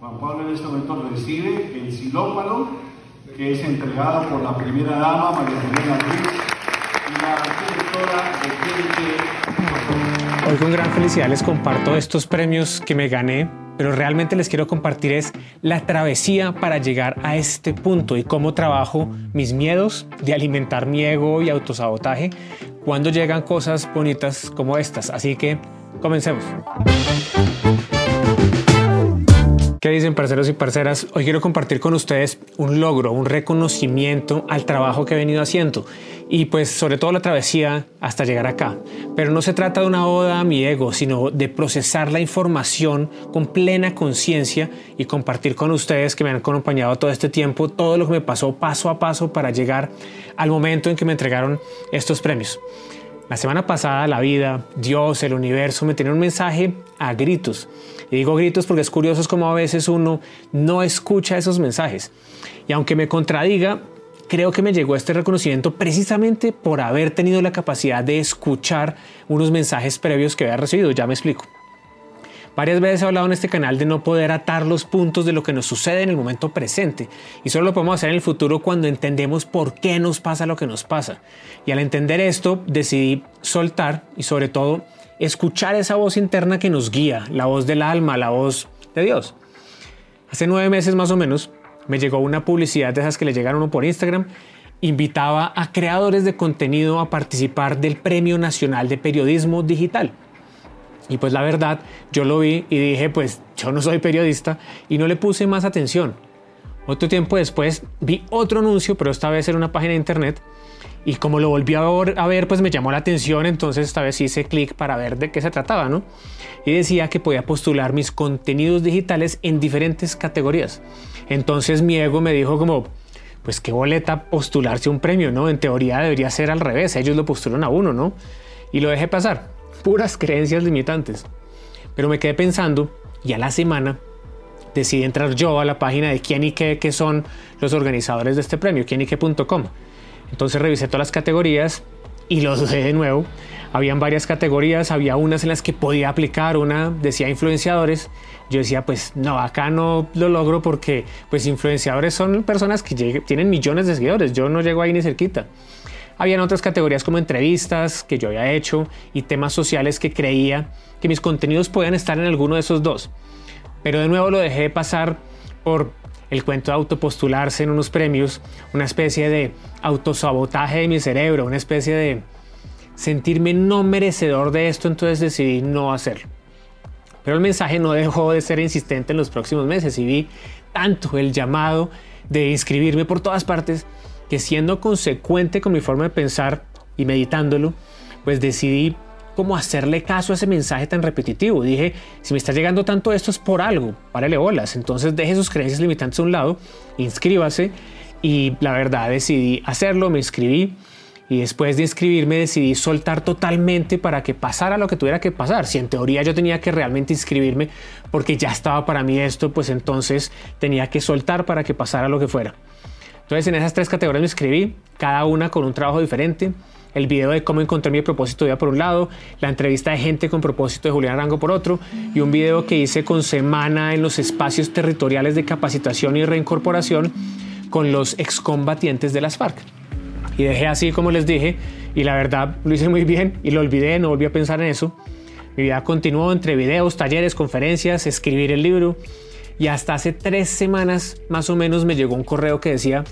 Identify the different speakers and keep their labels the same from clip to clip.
Speaker 1: Juan Pablo en este momento recibe el silópalo que es entregado por la primera dama, María Elena Ruiz, y la directora
Speaker 2: de Hoy con gran felicidad les comparto estos premios que me gané, pero realmente les quiero compartir es la travesía para llegar a este punto y cómo trabajo mis miedos de alimentar mi ego y autosabotaje cuando llegan cosas bonitas como estas. Así que comencemos. ¿Qué dicen parceros y parceras? Hoy quiero compartir con ustedes un logro, un reconocimiento al trabajo que he venido haciendo y pues sobre todo la travesía hasta llegar acá. Pero no se trata de una oda a mi ego, sino de procesar la información con plena conciencia y compartir con ustedes que me han acompañado todo este tiempo todo lo que me pasó paso a paso para llegar al momento en que me entregaron estos premios. La semana pasada la vida, Dios, el universo me tiene un mensaje a gritos. Y digo gritos porque es curioso como a veces uno no escucha esos mensajes. Y aunque me contradiga, creo que me llegó este reconocimiento precisamente por haber tenido la capacidad de escuchar unos mensajes previos que había recibido. Ya me explico. Varias veces he hablado en este canal de no poder atar los puntos de lo que nos sucede en el momento presente y solo lo podemos hacer en el futuro cuando entendemos por qué nos pasa lo que nos pasa. Y al entender esto decidí soltar y sobre todo escuchar esa voz interna que nos guía, la voz del alma, la voz de Dios. Hace nueve meses más o menos me llegó una publicidad de esas que le llegan a uno por Instagram invitaba a creadores de contenido a participar del Premio Nacional de Periodismo Digital. Y pues la verdad, yo lo vi y dije, pues yo no soy periodista y no le puse más atención. Otro tiempo después vi otro anuncio, pero esta vez en una página de internet. Y como lo volví a ver, pues me llamó la atención, entonces esta vez hice clic para ver de qué se trataba, ¿no? Y decía que podía postular mis contenidos digitales en diferentes categorías. Entonces mi ego me dijo como, pues qué boleta postularse un premio, ¿no? En teoría debería ser al revés, ellos lo postulan a uno, ¿no? Y lo dejé pasar puras creencias limitantes. Pero me quedé pensando y a la semana decidí entrar yo a la página de quién y qué, que son los organizadores de este premio, qué.com. Entonces revisé todas las categorías y los dejé de nuevo. Habían varias categorías, había unas en las que podía aplicar, una decía influenciadores. Yo decía, pues no, acá no lo logro porque pues influenciadores son personas que tienen millones de seguidores, yo no llego ahí ni cerquita. Habían otras categorías como entrevistas que yo había hecho y temas sociales que creía que mis contenidos podían estar en alguno de esos dos. Pero de nuevo lo dejé pasar por el cuento de autopostularse en unos premios, una especie de autosabotaje de mi cerebro, una especie de sentirme no merecedor de esto, entonces decidí no hacerlo. Pero el mensaje no dejó de ser insistente en los próximos meses y vi tanto el llamado de inscribirme por todas partes que siendo consecuente con mi forma de pensar y meditándolo, pues decidí cómo hacerle caso a ese mensaje tan repetitivo. Dije, si me está llegando tanto esto es por algo, párale bolas. Entonces deje sus creencias limitantes a un lado, inscríbase y la verdad decidí hacerlo, me inscribí y después de inscribirme decidí soltar totalmente para que pasara lo que tuviera que pasar. Si en teoría yo tenía que realmente inscribirme porque ya estaba para mí esto, pues entonces tenía que soltar para que pasara lo que fuera. Entonces en esas tres categorías me escribí, cada una con un trabajo diferente. El video de cómo encontré mi propósito de vida por un lado, la entrevista de gente con propósito de Julián Arango por otro, y un video que hice con semana en los espacios territoriales de capacitación y reincorporación con los excombatientes de las FARC. Y dejé así como les dije, y la verdad lo hice muy bien y lo olvidé, no volví a pensar en eso. Mi vida continuó entre videos, talleres, conferencias, escribir el libro, y hasta hace tres semanas más o menos me llegó un correo que decía,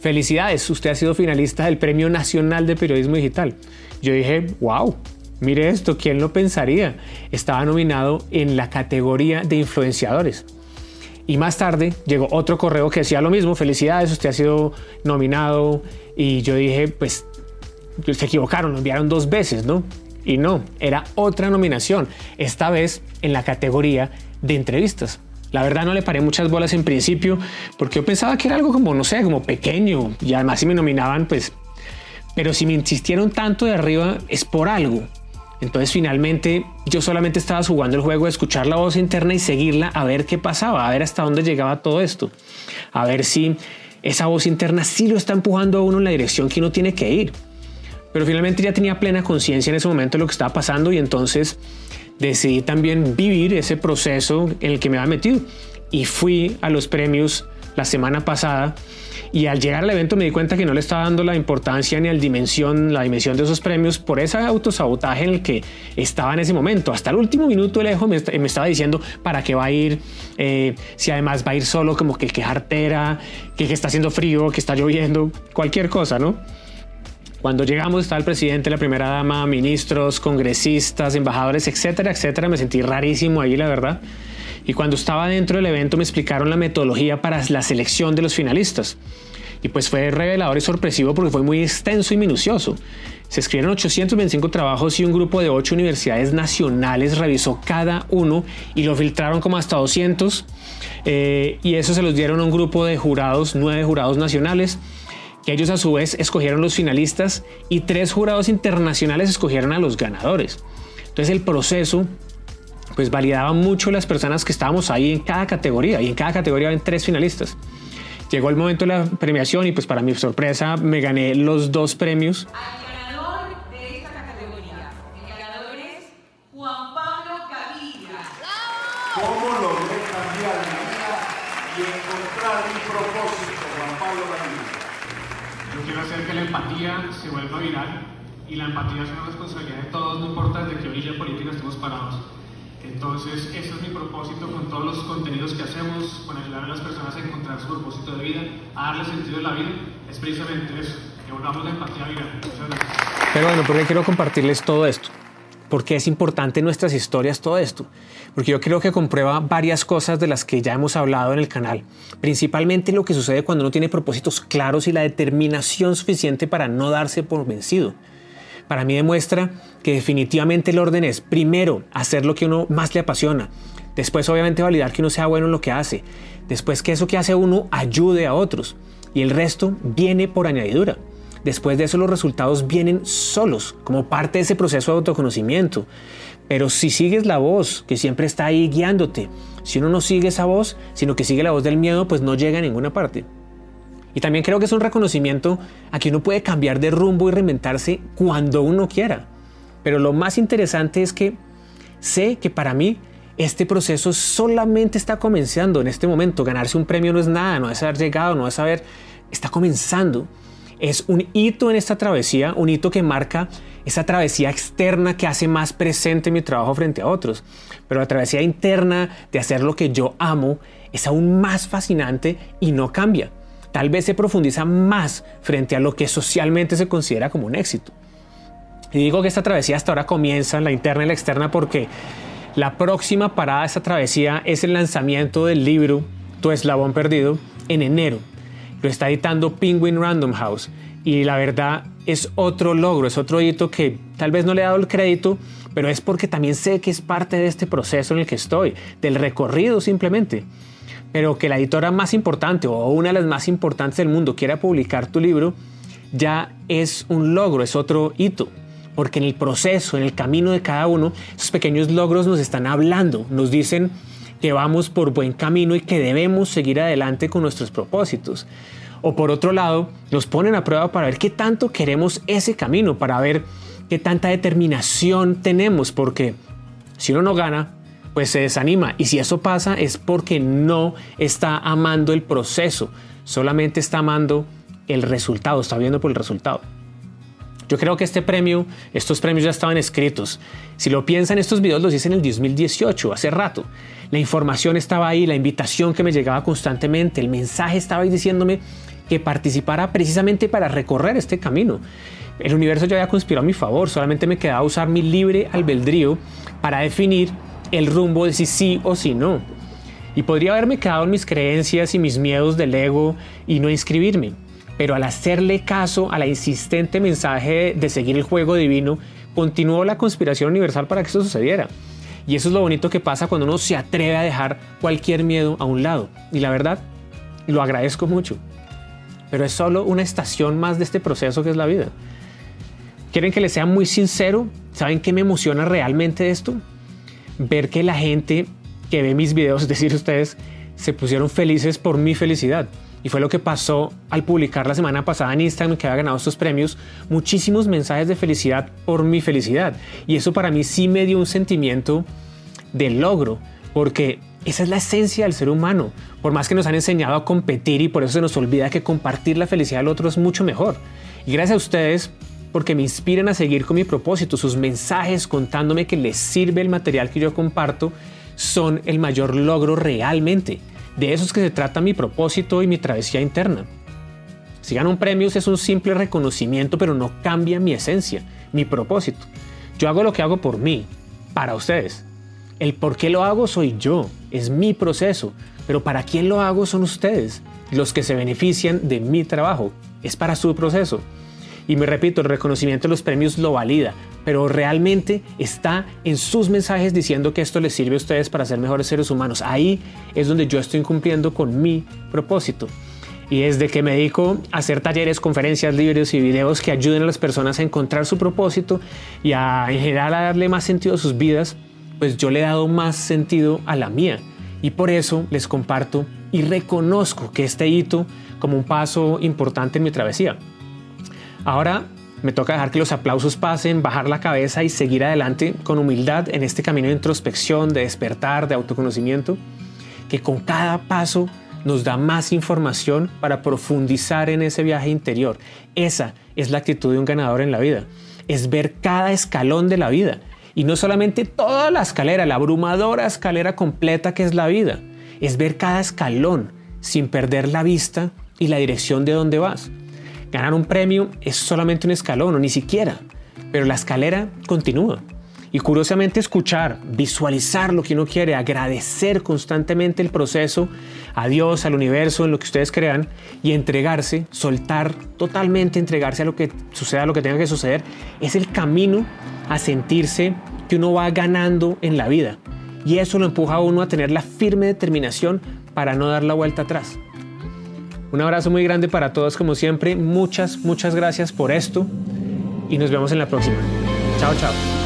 Speaker 2: felicidades, usted ha sido finalista del Premio Nacional de Periodismo Digital. Yo dije, wow, mire esto, ¿quién lo pensaría? Estaba nominado en la categoría de influenciadores. Y más tarde llegó otro correo que decía lo mismo, felicidades, usted ha sido nominado. Y yo dije, pues se equivocaron, lo enviaron dos veces, ¿no? Y no, era otra nominación, esta vez en la categoría de entrevistas. La verdad no le paré muchas bolas en principio porque yo pensaba que era algo como, no sé, como pequeño y además si me nominaban, pues, pero si me insistieron tanto de arriba es por algo. Entonces finalmente yo solamente estaba jugando el juego de escuchar la voz interna y seguirla a ver qué pasaba, a ver hasta dónde llegaba todo esto, a ver si esa voz interna sí lo está empujando a uno en la dirección que uno tiene que ir. Pero finalmente ya tenía plena conciencia en ese momento de lo que estaba pasando y entonces decidí también vivir ese proceso en el que me había metido. y fui a los premios la semana pasada y al llegar al evento me di cuenta que no le estaba dando la importancia ni la dimensión, la dimensión de esos premios por ese autosabotaje en el que estaba en ese momento. Hasta el último minuto el ejo me, estaba diciendo para qué va a ir, eh, si además va a ir solo, como que qué jartera, que está haciendo frío, que está lloviendo, cualquier cosa, ¿no? Cuando llegamos estaba el presidente, la primera dama, ministros, congresistas, embajadores, etcétera, etcétera. Me sentí rarísimo ahí, la verdad. Y cuando estaba dentro del evento me explicaron la metodología para la selección de los finalistas. Y pues fue revelador y sorpresivo porque fue muy extenso y minucioso. Se escribieron 825 trabajos y un grupo de 8 universidades nacionales revisó cada uno y lo filtraron como hasta 200. Eh, y eso se los dieron a un grupo de jurados, nueve jurados nacionales ellos a su vez escogieron los finalistas y tres jurados internacionales escogieron a los ganadores. Entonces el proceso pues validaba mucho las personas que estábamos ahí en cada categoría y en cada categoría había tres finalistas. Llegó el momento de la premiación y pues para mi sorpresa me gané los dos premios.
Speaker 3: Al ganador de esta categoría, el ganador es Juan Pablo Cavilla.
Speaker 1: ¿Cómo logré cambiar mi vida y encontrar mi propósito, Juan Pablo Cavilla?
Speaker 4: Yo quiero hacer que la empatía se vuelva viral y la empatía es una responsabilidad de todos, no importa desde qué orilla política estemos parados. Entonces, ese es mi propósito con todos los contenidos que hacemos, con ayudar a las personas a encontrar su propósito de vida, a darle sentido a la vida, es precisamente eso, que volvamos la empatía viral.
Speaker 2: Pero bueno, ¿por qué quiero compartirles todo esto? Porque es importante en nuestras historias todo esto? Porque yo creo que comprueba varias cosas de las que ya hemos hablado en el canal. Principalmente lo que sucede cuando uno tiene propósitos claros y la determinación suficiente para no darse por vencido. Para mí demuestra que definitivamente el orden es, primero, hacer lo que uno más le apasiona. Después, obviamente, validar que uno sea bueno en lo que hace. Después, que eso que hace uno ayude a otros. Y el resto viene por añadidura. Después de eso los resultados vienen solos, como parte de ese proceso de autoconocimiento. Pero si sigues la voz que siempre está ahí guiándote, si uno no sigue esa voz, sino que sigue la voz del miedo, pues no llega a ninguna parte. Y también creo que es un reconocimiento a que uno puede cambiar de rumbo y reinventarse cuando uno quiera. Pero lo más interesante es que sé que para mí este proceso solamente está comenzando en este momento. Ganarse un premio no es nada, no es haber llegado, no es haber... Está comenzando es un hito en esta travesía, un hito que marca esa travesía externa que hace más presente mi trabajo frente a otros. Pero la travesía interna de hacer lo que yo amo es aún más fascinante y no cambia. Tal vez se profundiza más frente a lo que socialmente se considera como un éxito. Y digo que esta travesía hasta ahora comienza, la interna y la externa, porque la próxima parada de esta travesía es el lanzamiento del libro Tu eslabón perdido en enero lo está editando Penguin Random House y la verdad es otro logro, es otro hito que tal vez no le he dado el crédito, pero es porque también sé que es parte de este proceso en el que estoy, del recorrido simplemente. Pero que la editora más importante o una de las más importantes del mundo quiera publicar tu libro, ya es un logro, es otro hito. Porque en el proceso, en el camino de cada uno, esos pequeños logros nos están hablando, nos dicen que vamos por buen camino y que debemos seguir adelante con nuestros propósitos. O por otro lado, nos ponen a prueba para ver qué tanto queremos ese camino, para ver qué tanta determinación tenemos, porque si uno no gana, pues se desanima. Y si eso pasa es porque no está amando el proceso, solamente está amando el resultado, está viendo por el resultado. Yo creo que este premio, estos premios ya estaban escritos. Si lo piensan, estos videos los hice en el 2018, hace rato. La información estaba ahí, la invitación que me llegaba constantemente, el mensaje estaba ahí diciéndome que participara precisamente para recorrer este camino. El universo ya había conspirado a mi favor, solamente me quedaba usar mi libre albedrío para definir el rumbo de si sí o si no. Y podría haberme quedado en mis creencias y mis miedos del ego y no inscribirme pero al hacerle caso a la insistente mensaje de seguir el juego divino, continuó la conspiración universal para que eso sucediera. Y eso es lo bonito que pasa cuando uno se atreve a dejar cualquier miedo a un lado. Y la verdad, lo agradezco mucho. Pero es solo una estación más de este proceso que es la vida. ¿Quieren que les sea muy sincero? ¿Saben qué me emociona realmente esto? Ver que la gente que ve mis videos, es decir, ustedes, se pusieron felices por mi felicidad. Y fue lo que pasó al publicar la semana pasada en Instagram que había ganado estos premios, muchísimos mensajes de felicidad por mi felicidad. Y eso para mí sí me dio un sentimiento de logro, porque Esa es la esencia del ser humano. Por más que nos han enseñado a competir y por eso se nos olvida que compartir la felicidad del otro es mucho mejor. Y gracias a ustedes porque me inspiran a seguir con mi propósito. Sus mensajes contándome que les sirve el material que yo comparto son el mayor logro realmente. De eso es que se trata mi propósito y mi travesía interna. Si gano un premio es un simple reconocimiento, pero no cambia mi esencia, mi propósito. Yo hago lo que hago por mí, para ustedes. El por qué lo hago soy yo, es mi proceso, pero para quién lo hago son ustedes, los que se benefician de mi trabajo, es para su proceso. Y me repito, el reconocimiento de los premios lo valida, pero realmente está en sus mensajes diciendo que esto les sirve a ustedes para ser mejores seres humanos. Ahí es donde yo estoy cumpliendo con mi propósito. Y desde que me dedico a hacer talleres, conferencias, libros y videos que ayuden a las personas a encontrar su propósito y a en general a darle más sentido a sus vidas, pues yo le he dado más sentido a la mía. Y por eso les comparto y reconozco que este hito como un paso importante en mi travesía. Ahora me toca dejar que los aplausos pasen, bajar la cabeza y seguir adelante con humildad en este camino de introspección, de despertar, de autoconocimiento, que con cada paso nos da más información para profundizar en ese viaje interior. Esa es la actitud de un ganador en la vida, es ver cada escalón de la vida y no solamente toda la escalera, la abrumadora escalera completa que es la vida. Es ver cada escalón sin perder la vista y la dirección de dónde vas. Ganar un premio es solamente un escalón o ni siquiera, pero la escalera continúa. Y curiosamente escuchar, visualizar lo que uno quiere, agradecer constantemente el proceso a Dios, al universo, en lo que ustedes crean y entregarse, soltar totalmente, entregarse a lo que suceda, lo que tenga que suceder, es el camino a sentirse que uno va ganando en la vida. Y eso lo empuja a uno a tener la firme determinación para no dar la vuelta atrás. Un abrazo muy grande para todos como siempre. Muchas, muchas gracias por esto y nos vemos en la próxima. Chao, chao.